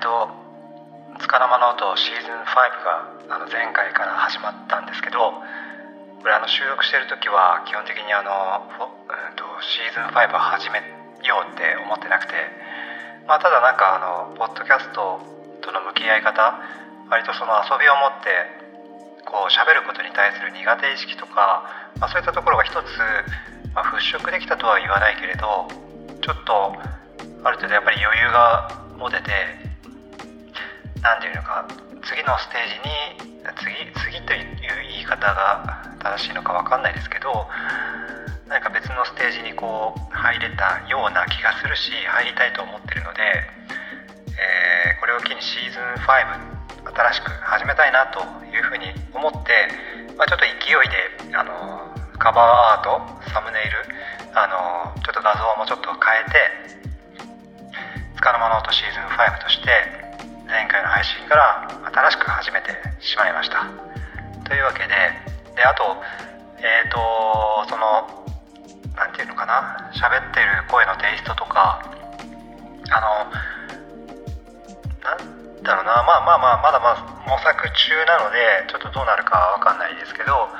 と「つかの間ノート」シーズン5があの前回から始まったんですけどこれあの収録してる時は基本的にあの、うんと、シーズン5を始めようって思ってなくて、まあ、ただなんかあのポッドキャストとの向き合い方割とその遊びを持ってこう喋ることに対する苦手意識とか、まあ、そういったところが一つ、まあ、払拭できたとは言わないけれどちょっとある程度やっぱり余裕が持てて何て言うのか次のステージに次次という言い方が正しいのか分かんないですけど何か別のステージにこう入れたような気がするし入りたいと思ってるので、えー、これを機にシーズン5新しく始めたいなというふうに思って、まあ、ちょっと勢いであのカバーアートサムネイルあのちょっと画像もちょっと変えてつかの間ノートシーズン5として前回の配信から新しく始めてしまいました。というわけでであとえっ、ー、とその何て言うのかな喋ってる声のテイストとかあのなんだろうなまあまあまあまだまだ模索中なのでちょっとどうなるかわかんないですけど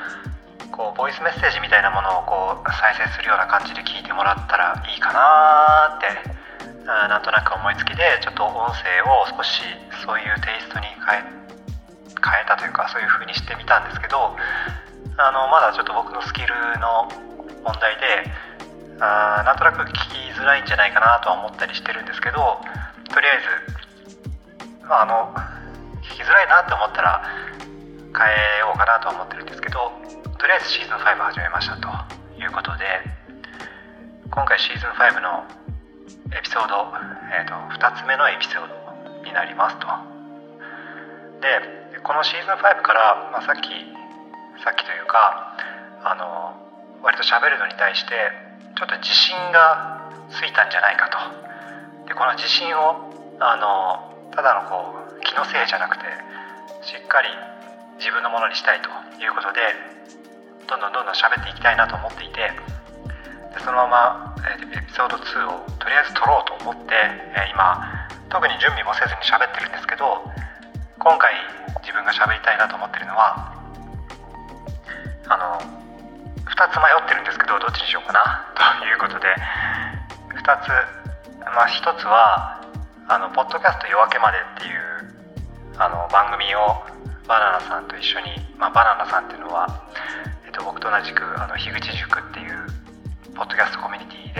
こうボイスメッセージみたいなものをこう再生するような感じで聞いてもらったらいいかなってなんとなく思いつきでちょっと音声を少しそういうテイストに変え変えたというかそういう風にしてみたんですけどあのまだちょっと僕のスキルの問題であなんとなく聞きづらいんじゃないかなとは思ったりしてるんですけどとりあえず、まあ、あの聞きづらいなって思ったら変えようかなとは思ってるんですけどとりあえずシーズン5始めましたということで今回シーズン5のエピソード、えーと、2つ目のエピソードになりますと。でこのシーズン5から、まあ、さっきさっきというかあの割と喋るのに対してちょっと自信がついたんじゃないかと。でこの自信をあのただのこう気のせいじゃなくてしっかり自分のものにしたいということでどんどんどんどん喋っていきたいなと思っていてでそのままエピソード2をとりあえず撮ろうと思って、え今特に準備もせずに喋ってるんですけど今回自分が喋りたいなと思ってるのはあの2つ迷ってるんですけどどっちにしようかな ということで2つまあ1つはあの「ポッドキャスト夜明けまで」っていうあの番組をバナナさんと一緒に、まあ、バナナさんっていうのは、えっと、僕と同じくあの樋口塾っていうポッドキャストコミュニティで、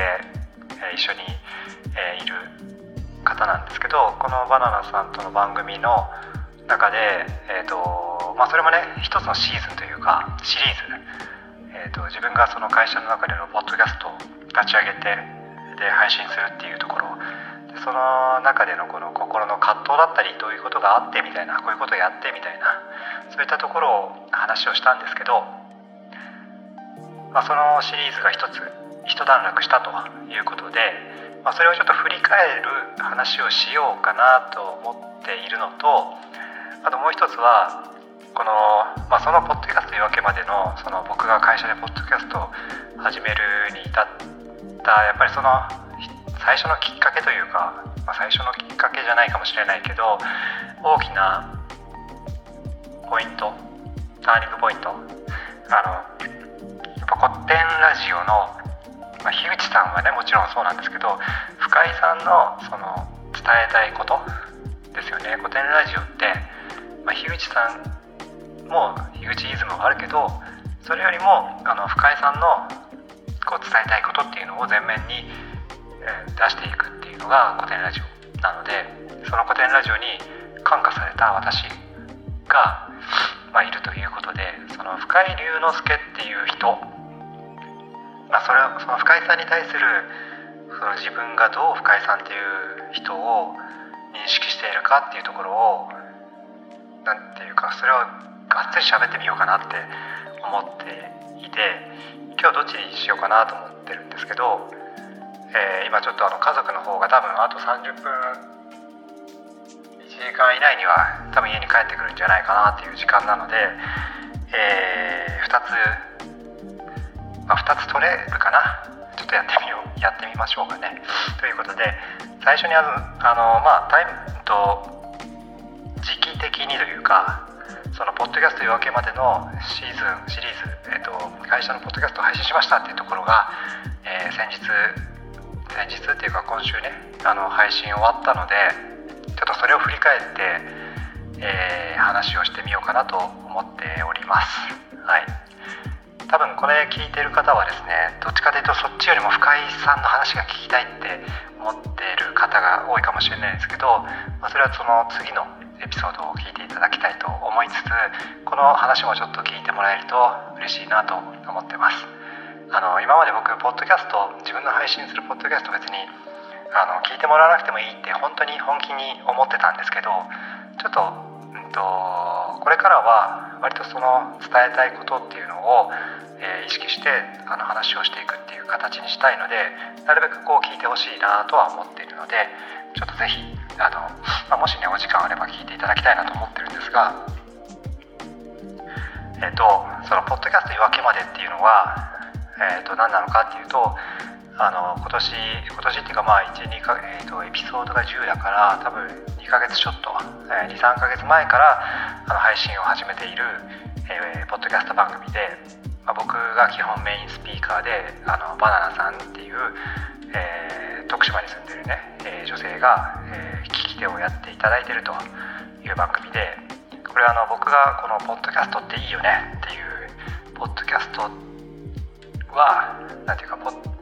えー、一緒に、えー、いる方なんですけどこのバナナさんとの番組の中で、えーとまあ、それもね一つのシーズンというかシリーズ、えーと、自分がその会社の中でのポッドキャストを立ち上げてで配信するっていうところ。その中でのこの心の葛藤だったりどういうことがあってみたいなこういうことをやってみたいなそういったところを話をしたんですけど、まあ、そのシリーズが一つ一段落したということで、まあ、それをちょっと振り返る話をしようかなと思っているのとあともう一つはこの、まあ、そのポッドキャスト言い訳までのその僕が会社でポッドキャストを始めるに至ったやっぱりその最初のきっかけというか、まあ、最初のきっかけじゃないかもしれないけど大きなポイントターニングポイントあのやっぱ古典ラジオのまあ、樋口さんはねもちろんそうなんですけど深井さんのその伝えたいことですよね。古典ラジオって、まあ、樋口さんも樋口イズムがあるけどそれよりもあの深井さんのこう伝えたいことっていうのを前面に、え、出していくっていうのが古典ラジオなのでその古典ラジオに感化された私が、まあ、いるということでその深井龍之介っていう人まあ、それはその深井さんに対するその自分がどう深井さんっていう人を認識しているかっていうところを何ていうかそれをがっつり喋ってみようかなって思っていて今日どっちにしようかなと思ってるんですけど、えー、今ちょっとあの家族の方が多分あと30分1時間以内には多分家に帰ってくるんじゃないかなっていう時間なので、えー、2つまあ、2つ取れるかな。ちょっとやってみよう。やってみましょうかね。ということで最初にあのまあタイムと時期的にというかそのポッドキャスト夜明けまでのシーズンシリーズ、えーと、会社のポッドキャストを配信しましたっていうところが、えー、先日先日っていうか今週ねあの配信終わったのでちょっとそれを振り返って、えー、話をしてみようかなと思っております。はい。多分これ聞いてる方はですねどっちかというとそっちよりも深井さんの話が聞きたいって思ってる方が多いかもしれないですけど、まあ、それはその次のエピソードを聞いていただきたいと思いつつこの話もちょっと聞いてもらえると嬉しいなと思ってます。あの今まで僕ポッドキャスト自分の配信するポッドキャスト別にあの聞いてもらわなくてもいいって本当に本気に思ってたんですけどちょっと,、うんと、これからは割とその伝えたいことっていうのを、え、意識してあの話をしていくっていう形にしたいのでなるべくこう聞いてほしいなとは思っているのでちょっとぜひあの、まあ、もしねお時間あれば聞いていただきたいなと思ってるんですがえっ、ー、とそのポッドキャスト夜明けまでっていうのは、えー、と何なのかっていうとあの今年今年っていうかまあ12か、えーと、エピソードが10だから多分2ヶ月ちょっと、えー、23ヶ月前からあの配信を始めている、えー、ポッドキャスト番組で、まあ、僕が基本メインスピーカーであのバナナさんっていう、えー、徳島に住んでるね、え女性が、え聞き手をやっていただいてるという番組でこれはあの僕がこのポッドキャストっていいよねっていうポッドキャストは何ていうか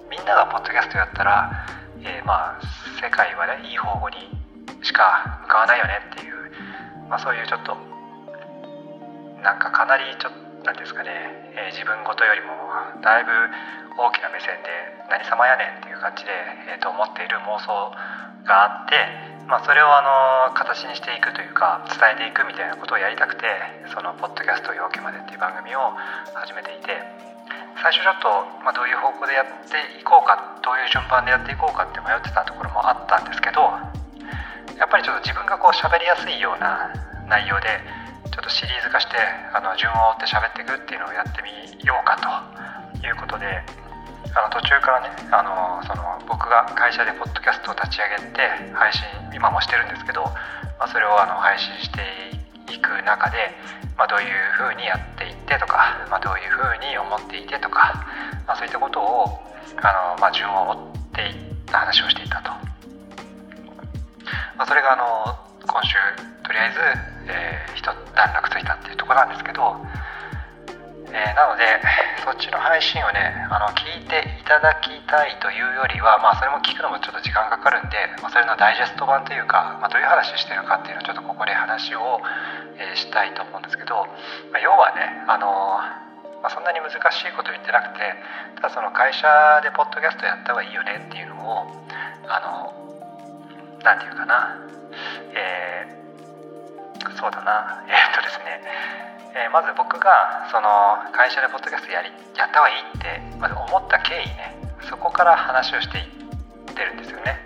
みんながポッドキャストやったら、えー、まあ世界はねいい方向にしか向かわないよねっていう、まあ、そういうちょっとなんかかなりちょっと何ですかね、えー、自分ごとよりもだいぶ大きな目線で何様やねんっていう感じで、えー、と思っている妄想があって、まあ、それをあの形にしていくというか伝えていくみたいなことをやりたくてその「ポッドキャスト夜明けまで」っていう番組を始めていて。最初ちょっと、まあ、どういう方向でやっていこうかどういう順番でやっていこうかって迷ってたところもあったんですけどやっぱりちょっと自分がこう喋りやすいような内容でちょっとシリーズ化してあの順を追って喋っていくっていうのをやってみようかということであの途中からねあのその僕が会社でポッドキャストを立ち上げて配信今もしてるんですけど、まあ、それをあの配信していく中でまあ、どういうふうにやっていってとか、まあ、どういうふうに思っていてとか、ま、そういったことをあの、ま、順を追っていった話をしていたと、ま、それがあの今週とりあえず、えー、一段落ついたっていうとこなんですけど、えー、なのでそっちの配信をねあの聞いていただきたいというよりは、まあ、それも聞くのもちょっと時間かかるんで、まあ、それのダイジェスト版というか、まあ、どういう話してるかっていうのをちょっとここで話をえー、したいと思うんですけど、まあ、要はね、あのまあ、そんなに難しいこと言ってなくてただその会社でポッドキャストやった方がいいよねっていうのをあの何て言うかな、えー、そうだな。えー、っとですね、えー、まず僕がその会社でポッドキャストやりやった方がいいってまず思った経緯ね。そこから話をしていってるんですよね。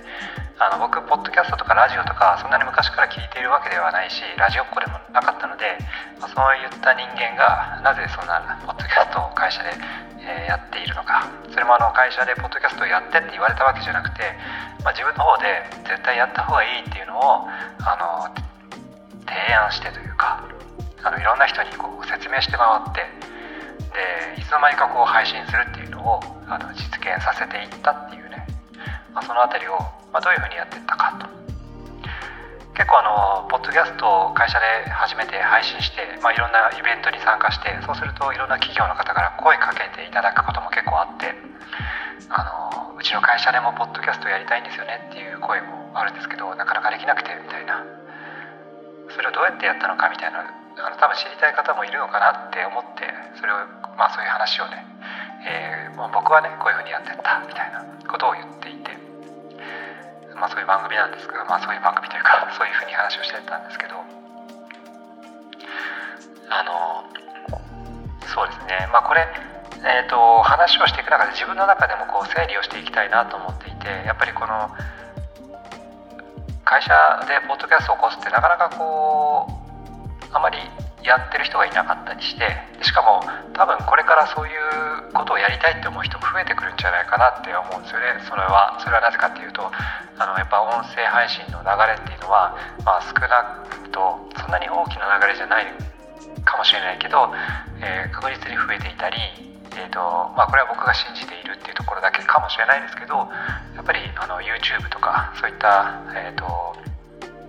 あの僕ポッドキャストとかラジオとかそんなに昔から聞いているわけではないしラジオっ子でもなかったので、まあ、そういった人間がなぜそんなポッドキャストを会社で、えー、やっているのか。それもあの会社でポッドキャストをやってって言われたわけじゃなくて、まあ、自分の方で絶対やった方がいいっていうのをあの提案してというかあのいろんな人にこう説明して回ってでいつの間にかこう配信するっていうのをあの実現させていったっていうね、まあ、その辺りをまあ、どういうふうにやっていったかと。結構あのポッドキャストを会社で初めて配信して、まあ、いろんなイベントに参加してそうするといろんな企業の方から声かけていただくことも結構あってあのうちの会社でもポッドキャストやりたいんですよねっていう声もあるんですけどなかなかできなくてみたいな。それをどうやってやったのかみたいなあの多分知りたい方もいるのかなって思ってそれをまあそういう話をね、えー、もう僕はねこういうふうにやってったみたいなことを言っていて。まあ、そういう番組なんですけど、まあ、そういう番組というか そういうふうに話をしてたんですけど。あのそうですね。まあこれえーと、話をしていく中で自分の中でもこう整理をしていきたいなと思っていてやっぱりこの会社でポッドキャストを起こすってなかなかこうあまりやってる人がいなかったりしてしかも多分これからそういうことをやりたいって思う人も増えてくるんじゃないかなって思うんですよね。それはそれはなぜかっていうとあのやっぱ音声配信の流れっていうのは、まあ、少なくとそんなに大きな流れじゃないかもしれないけど、えー、確実に増えていたりえーとまあ、これは僕が信じているっていうところだけかもしれないですけどやっぱりあの YouTube とかそういった、えーと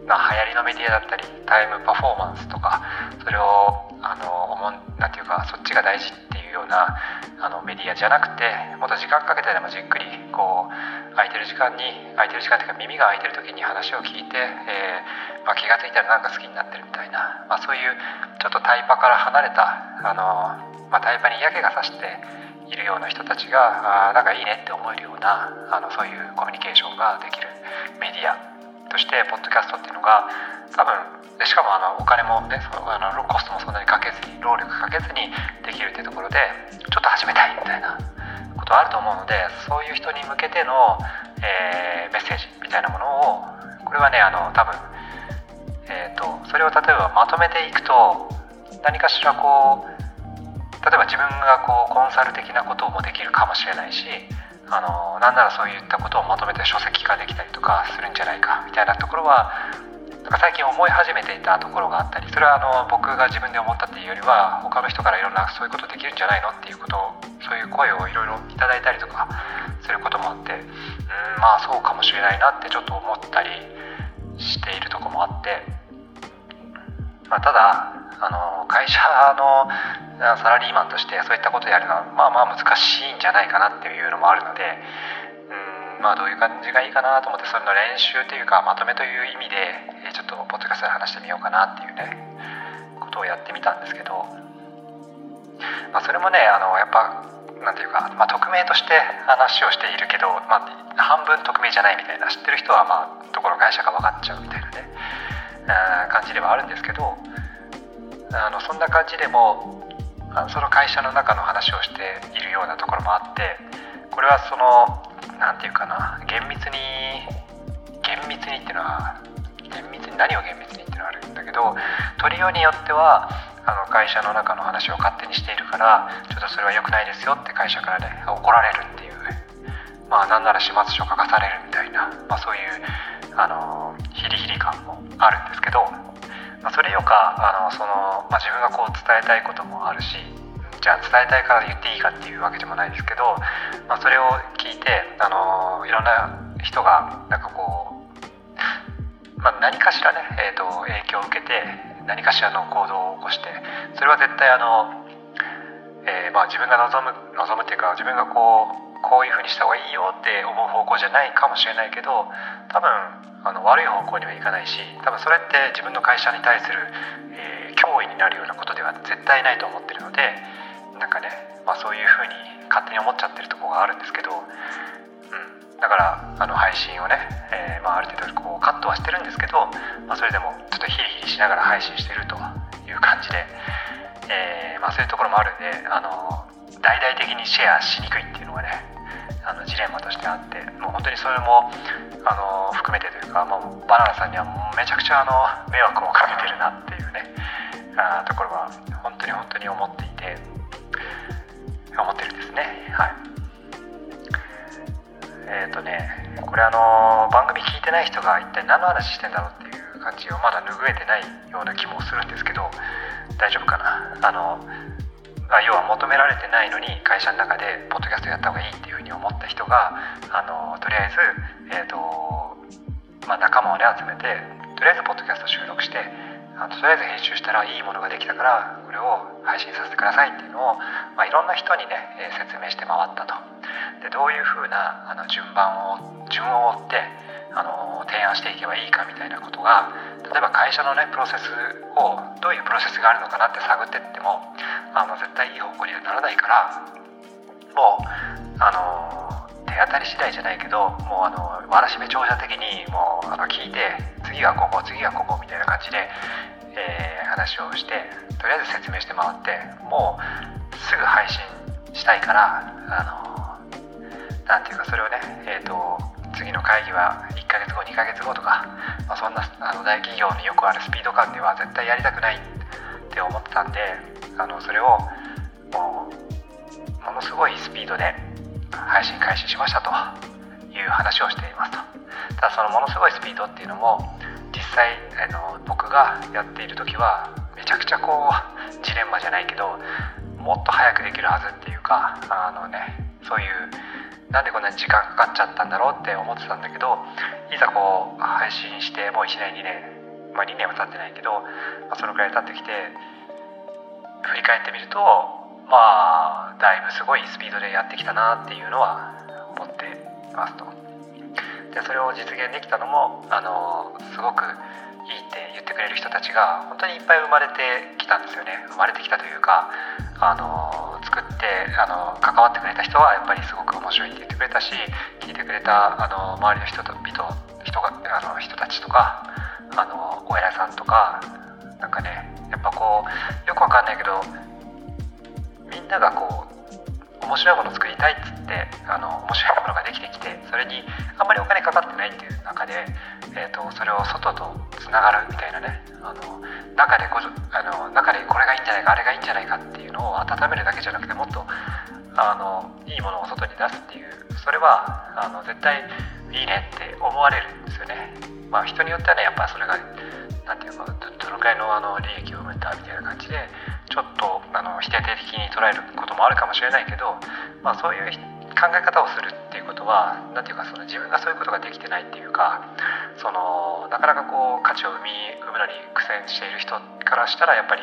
まあ、流行りのメディアだったりタイムパフォーマンスとかそれをあのなんて言うかそっちが大事ってうようなあのメディアじゃなくてもっと時間かけてでもじっくりこう空いてる時間に空いてる時間っていうか耳が空いてる時に話を聞いて、えー、まあ、気が付いたらなんか好きになってるみたいな、まあ、そういうちょっとタイパから離れたあのまあ、タイパに嫌気がさしているような人たちがあなんかいいねって思えるようなあのそういうコミュニケーションができるメディアとしてポッドキャストっていうのが多分でしかもあのお金もねそのあのコストもそんなにかけずに労力かけずにできるっていうところでちょっと始めたいみたいなことあると思うのでそういう人に向けての、えー、メッセージみたいなものをこれはねあの多分、えーとそれを例えばまとめていくと何かしらこう例えば自分がこうコンサル的なこともできるかもしれないしあのなんならそういったことをまとめて書籍化できたりとかするんじゃないかみたいなところはなんか最近思い始めていたところがあったりそれはあの僕が自分で思ったっていうよりは他の人からいろんなそういうことできるんじゃないのっていうことをそういう声をいろいろいただいたりとかすることもあってうんまあそうかもしれないなってちょっと思ったりしているとこもあって、まあ、ただあの会社のサラリーマンとしてそういったことをやるのはまあまあ難しいんじゃないかなっていうのもあるのでうんまあどういう感じがいいかなと思ってそれの練習というかまとめという意味でちょっとポッドキャストで話してみようかなっていうねことをやってみたんですけど、まあ、それもねあのやっぱなんていうか、まあ、匿名として話をしているけど、まあ、半分匿名じゃないみたいな知ってる人はまあどこの会社か分かっちゃうみたいなね感じではあるんですけどあのそんな感じでもあのその会社の中の話をしているようなところもあってこれはその何て言うかな厳密に厳密にっていうのは厳密に何を厳密にっていうのはあるんだけど取りようによってはあの会社の中の話を勝手にしているからちょっとそれは良くないですよって会社からね怒られるっていうまあなんなら始末書書かされるみたいな、まあ、そういうあのヒリヒリ感もあるんですけどまあ、それよかあのその、まあ、自分がこう伝えたいこともあるしじゃあ伝えたいから言っていいかっていうわけでもないですけど、まあ、それを聞いてあのいろんな人がなんかこう、まあ、何かしらね、えーと、影響を受けて何かしらの行動を起こしてそれは絶対あの、えー、まあ、自分が望む望むっていうか自分がこうこういうふうにした方がいいよって思う方向じゃないかもしれないけど多分あの悪い方向にはいかないし多分それって自分の会社に対する、えー、脅威になるようなことでは絶対ないと思ってるのでなんかね、まあ、そういうふうに勝手に思っちゃってるとこがあるんですけど、うん、だからあの配信をね、えー、まあ、ある程度こうカットはしてるんですけど、まあ、それでもちょっとヒリヒリしながら配信してるという感じで、えー、ま、そういうところもあるんであの大々的にシェアしにくいっていうのがねあのジレンマとしてあってもう本当にそれもあの含めてというか、もうバナナさんにはもうめちゃくちゃあの迷惑をかけてるなっていうねあところは本当に本当に思っていて思ってるんですね。はい。えっ、ー、とねこれあの番組聞いてない人が一体何の話してんだろうっていう感じをまだ拭えてないような気もするんですけど大丈夫かな？あのまあ、要は求められてないのに会社の中でポッドキャストやった方がいいっていうふうに思った人があのとりあえず、えーとまあ、仲間をね集めてとりあえずポッドキャスト収録してあのとりあえず編集したらいいものができたからこれを配信させてくださいっていうのを、まあ、いろんな人にね、えー、説明して回ったと。でどういうふうなあの順番を順を追ってあの提案していけばいいかみたいなことが例えば会社のねプロセスをどういうプロセスがあるのかなって探ってってもあの絶対いい方向にはならないからもうあの手当たり次第じゃないけどもうあのわらしべ長者的にもうあの聞いて次はここ次はここみたいな感じで、えー、話をしてとりあえず説明して回ってもうすぐ配信したいからあのなんていうかそれをねえっ、ー、と次の会議は1ヶ月後2ヶ月後とか、まあ、そんなあの大企業によくあるスピード感では絶対やりたくないって思ってたんであのそれをもうものすごいスピードで配信開始しましたという話をしていますと。ただそのものすごいスピードっていうのも実際あの僕がやっている時はめちゃくちゃこうジレンマじゃないけどもっと早くできるはずっていうかあのねそういうなんでこんなに時間かかっちゃったんだろうって思ってたんだけどいざこう配信してもう1年2年まあ2年は経ってないけど、まあ、そのくらい経ってきて振り返ってみるとまあだいぶすごいスピードでやってきたなっていうのは思ってますと。でそれを実現できたのもあのすごくいいって言ってくれる人たちが本当にいっぱい生まれてきたんですよね生まれてきたというかあの作ってあの関わってくれた人はやっぱりすごく面白いって言ってくれたし聞いてくれたあの周りの人と人人があの人たちとかあのお偉いさんとかなんかねやっぱこうよくわかんないけどみんながこう面白いもの作りたいっつってあの面白いものができてきてそれにあんまりお金かかってないっていう中で、えーと、それを外とつながるみたいなねあの中でこあの中でこれがいいんじゃないかあれがいいんじゃないかっていうのを温めるだけじゃなくてもっとあのいいものを外に出すっていうそれはあの絶対いいねって思われるんですよね。まあ、人によってはねやっぱそれが何て言うかどのくらいのあの利益を生むんだみたいな感じでちょっとあの否定的に捉えることもあるかもしれないけど、まあ、そういう考え方をするっていうことは何て言うかその自分がそういうことができてないっていうかそのなかなかこう価値を生み生むのに苦戦している人からしたらやっぱり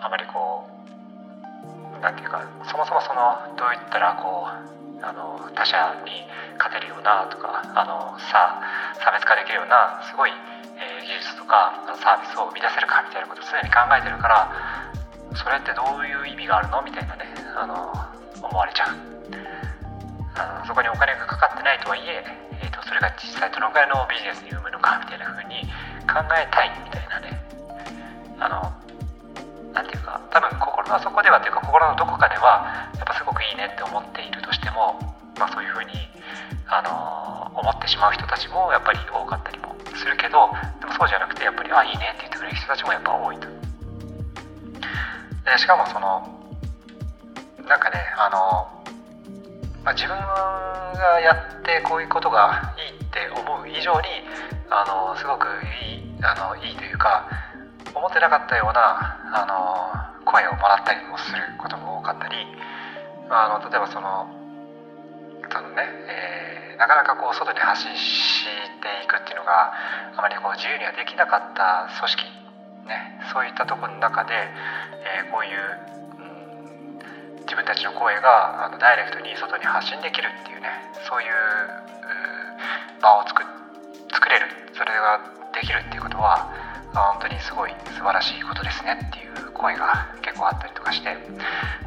あまりこう何て言うかそもそもそのどういったらこうあの他者に勝てるようなとかあの差差別化できるようなすごい、えー、技術とかサービスを生み出せるかみたいなことを常に考えてるからそれってどういう意味があるの？みたいなねあの思われちゃう。あのそこにお金がかかってないとはいええーと、それが実際どのくらいのビジネスに生むのかみたいな風に考えたいみたいなねあの何て言うか多分心の底ではというか心のどこかではやっぱすごくいいねって思っているとしても、まあ、そういう風にあの思ってしまう人たちもやっぱり多かったりもするけどでもそうじゃなくてやっぱりあいいねって言ってくれる人たちもやっぱ多いと。でしかもそのなんかねあのまあ、自分がやってこういうことがいいって思う以上にあのすごくいいあのいいというか思ってなかったようなあの声をもらったりもすることも多かったり、まあ、の例えばそのそのね、えー、なかなかこう外に発信していくっていうのがあまりこう自由にはできなかった組織、ね、そういったところの中で、えー、こういう自分たちの声があのダイレクトに外に発信できるっていうねそういう場を作作れるそれができるっていうことは本当にすごい素晴らしいことですねっていう声が結構あったりとかして、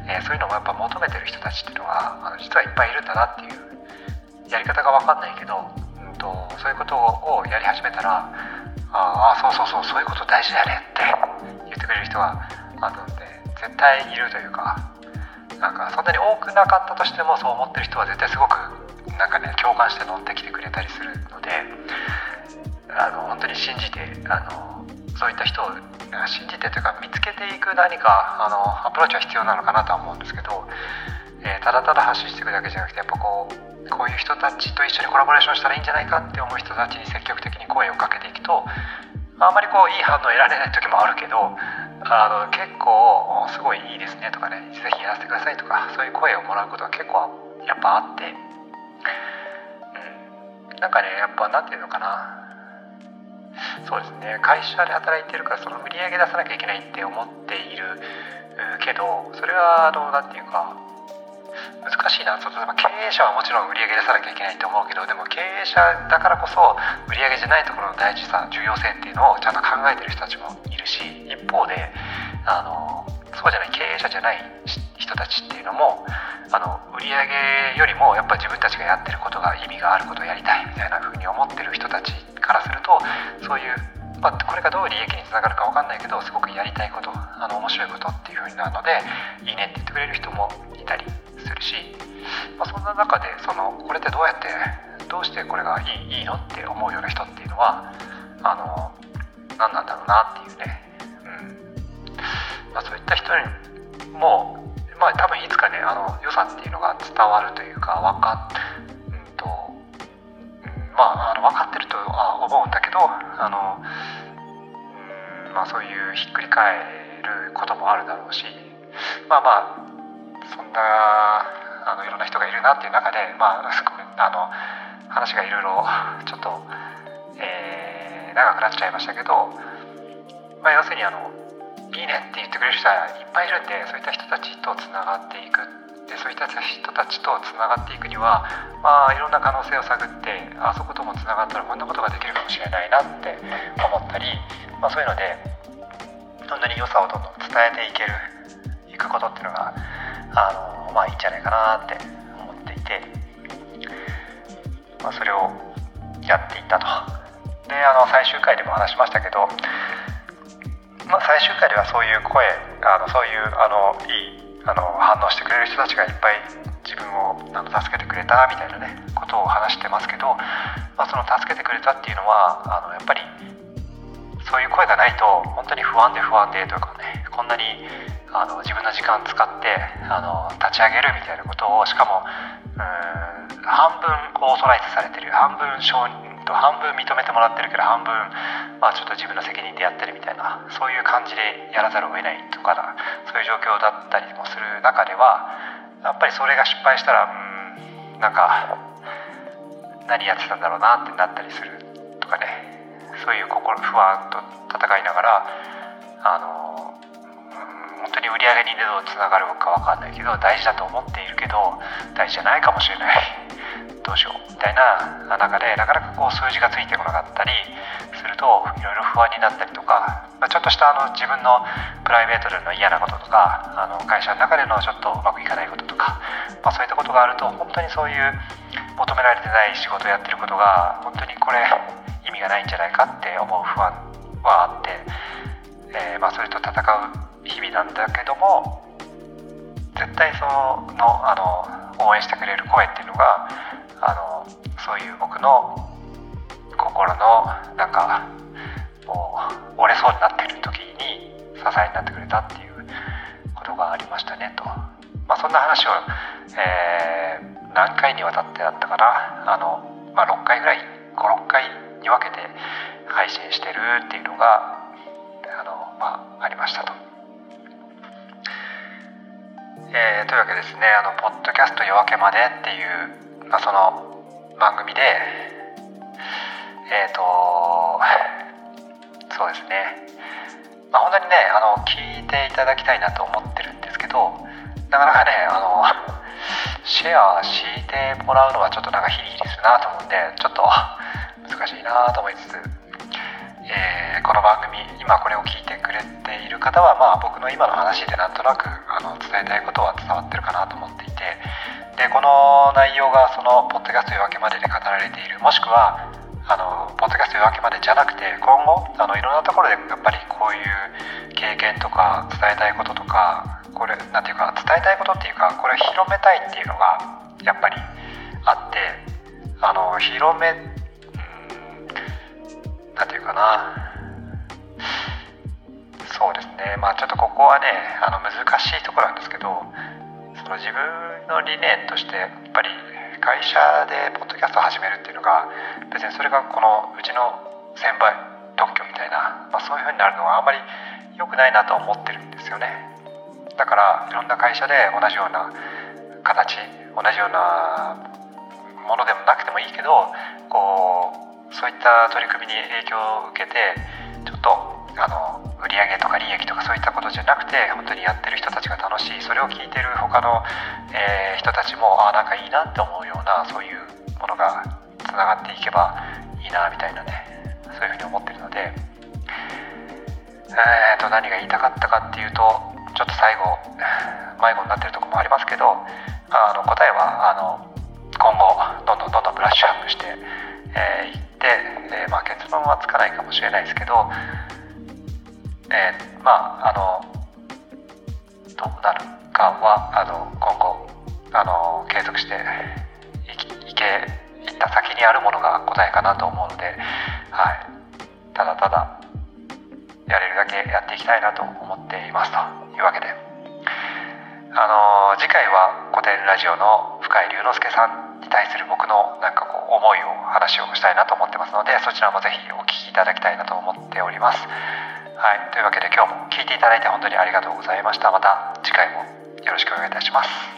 えー、そういうのもやっぱ求めてる人たちっていうのはあの実はいっぱいいるんだなっていうやり方が分かんないけど、うんと、そういうことをやり始めたらああそうそうそうそういうこと大事だよねって言ってくれる人はあので絶対いるというかなんかそんなに多くなかったとしてもそう思ってる人は絶対すごくなんかね共感して乗ってきてくれたりするのであの本当に信じてあのそういった人を信じてというか見つけていく何かあのアプローチは必要なのかなとは思うんですけど、えー、ただただ発信していくだけじゃなくてやっぱこうこういう人たちと一緒にコラボレーションしたらいいんじゃないかって思う人たちに積極的に声をかけていくとあまりこういい反応を得られない時もあるけどあの結構すごいいいですねとかねぜひやらせてくださいとかそういう声をもらうことは結構やっぱあって、うん、なんかねやっぱ何て言うのかな。そうですね。会社で働いてるからその売り上げ出さなきゃいけないって思っているけどそれはあの何て言うか難しいな。例えば経営者はもちろん売り上げ出さなきゃいけないと思うけどでも経営者だからこそ売り上げじゃないところの大事さ重要性っていうのをちゃんと考えてる人たちもいるし一方であのそうじゃない経営者じゃない人たちっていうのもあの売り上げよりもやっぱ自分たちがやってることが意味があることをやりたいみたいな風に思ってる人たちからするとそういうまあ、これがどう利益につながるか分かんないけどすごくやりたいことあの面白いことっていう風になるのでいいねって言ってくれる人もいたり。するし、まあ、そんな中でそのこれってどうやってどうしてこれがいいいいのって思うような人っていうのはあの何なんだろうなっていうね、うん、まあ、そういった人にもまあ多分いつかねあの良さっていうのが伝わるというか分かっ、うんとまあ、あの分かってるとは思うんだけどあの、うんまあ、そういうひっくり返ることもあるだろうしまあまあそんなあのいろんな人がいるなっていう中で、まあ、あの話がいろいろちょっと、えー、長くなっちゃいましたけど、まあ、要するにあのいいねって言ってくれる人はいっぱいいるんでそういった人たちとつながっていくでそういった人たちとつながっていくには、まあ、いろんな可能性を探ってあそこともつながったらこんなことができるかもしれないなって思ったり、まあ、そういうので本当に良さをどんどん伝えていけるいくことっていうのがあのまあいいんじゃないかなって思っていて、まあ、それをやっていたと。であの最終回でも話しましたけど、まあ、最終回ではそういう声あのそういうあのいいあの反応してくれる人たちがいっぱい自分をあの助けてくれたみたいなねことを話してますけど、まあ、その助けてくれたっていうのはあのやっぱりそういう声がないと本当に不安で不安でというかねこんなにあの自分の時間使ってあの立ち上げるみたいなことをしかもうん半分オーソライズされてる。半分承認と半分認めてもらってるけど半分、まあ、ちょっと自分の責任でやってるみたいなそういう感じでやらざるを得ないとかそういう状況だったりもする中ではやっぱりそれが失敗したらうんなんか何やってたんだろうなってなったりするとかね。そういう心不安と戦いながらあの本当に売り上げにどうつながるか分かんないけど大事だと思っているけど大事じゃないかもしれない。どうしようみたいな中でなかなかこう数字がついてこなかったりするといろいろ不安になったりとか、まあ、ちょっとしたあの自分のプライベートでの嫌なこととかあの会社の中でのちょっとうまくいかないこととか、まあ、そういったことがあると本当にそういう求められてない仕事をやってることが本当にこれ意味がないんじゃないかって思う不安はあって、えー、まあ、それと戦う日々なんだけども絶対そのあの応援してくれる声っていうのがあのそういう僕の心のなんかもう折れそうになってる時に支えになってくれたっていうことがありましたねと、まあ、そんな話を、えー、何回にわたってあったかな。あの、まあ、6回ぐらい56回に分けて配信してるっていうのがあの、まあ、ありましたと。えー、というわけですねあのポッドキャスト夜明けまでっていう、まあ、その番組でえっ、ー、とそうですね、まあ、本当にねあの聞いていただきたいなと思ってるんですけどなかなかねあのシェアしてもらうのはちょっとなんかヒリヒリするなと思うんでちょっと難しいなと思いつつ、えー、この番組今これを聞いてくれている方はまあ僕の今の話でなんとなくあの伝えたいことは伝わってるかなと思っていてでこの内容がそのポッドキャスト夜明けまでで語られているもしくはあのポッドキャスト夜明けまでじゃなくて今後あのいろんなところでやっぱりこういう経験とか伝えたいこととかこれなんていうか伝えたいことっていうかこれを広めたいっていうのがやっぱりあってあの広め何ていうかな。そうですね。まあちょっとここはねあの難しいところなんですけどその自分の理念としてやっぱり会社でポッドキャストを始めるっていうのが別にそれがこのうちの先輩特許みたいな、まあ、そういう風になるのはあんまり良くないなと思ってるんですよね。だからいろんな会社で同じような形同じようなものでもなくてもいいけどこうそういった取り組みに影響を受けてちょっとあの売上とか利益とかそういったことじゃなくて本当にやってる人たちが楽しいそれを聞いてる他の、えー、人たちもああなんかいいなって思うようなそういうものがつながっていけばいいなみたいなねそういうふうに思ってるので。えーと何が言いたかったかっていうとちょっと最後迷子になってるとこもありますけどあの答えはあのかないかもしれないですけどえー、まああのどうなるかはあの今後あの継続していいけいった先にあるものが答えかなと思うので、はい、ただただやれるだけやっていきたいなと思っていますというわけで。あの次回は古典ラジオの深井龍之介さんに対する僕のなんかこう思いを話をしたいなと思ってますのでそちらもぜひお聞きい。ただきたいなと思っております。はい、というわけで今日も聞いていただいて本当にありがとうございました。また次回もよろしくお願いいたします。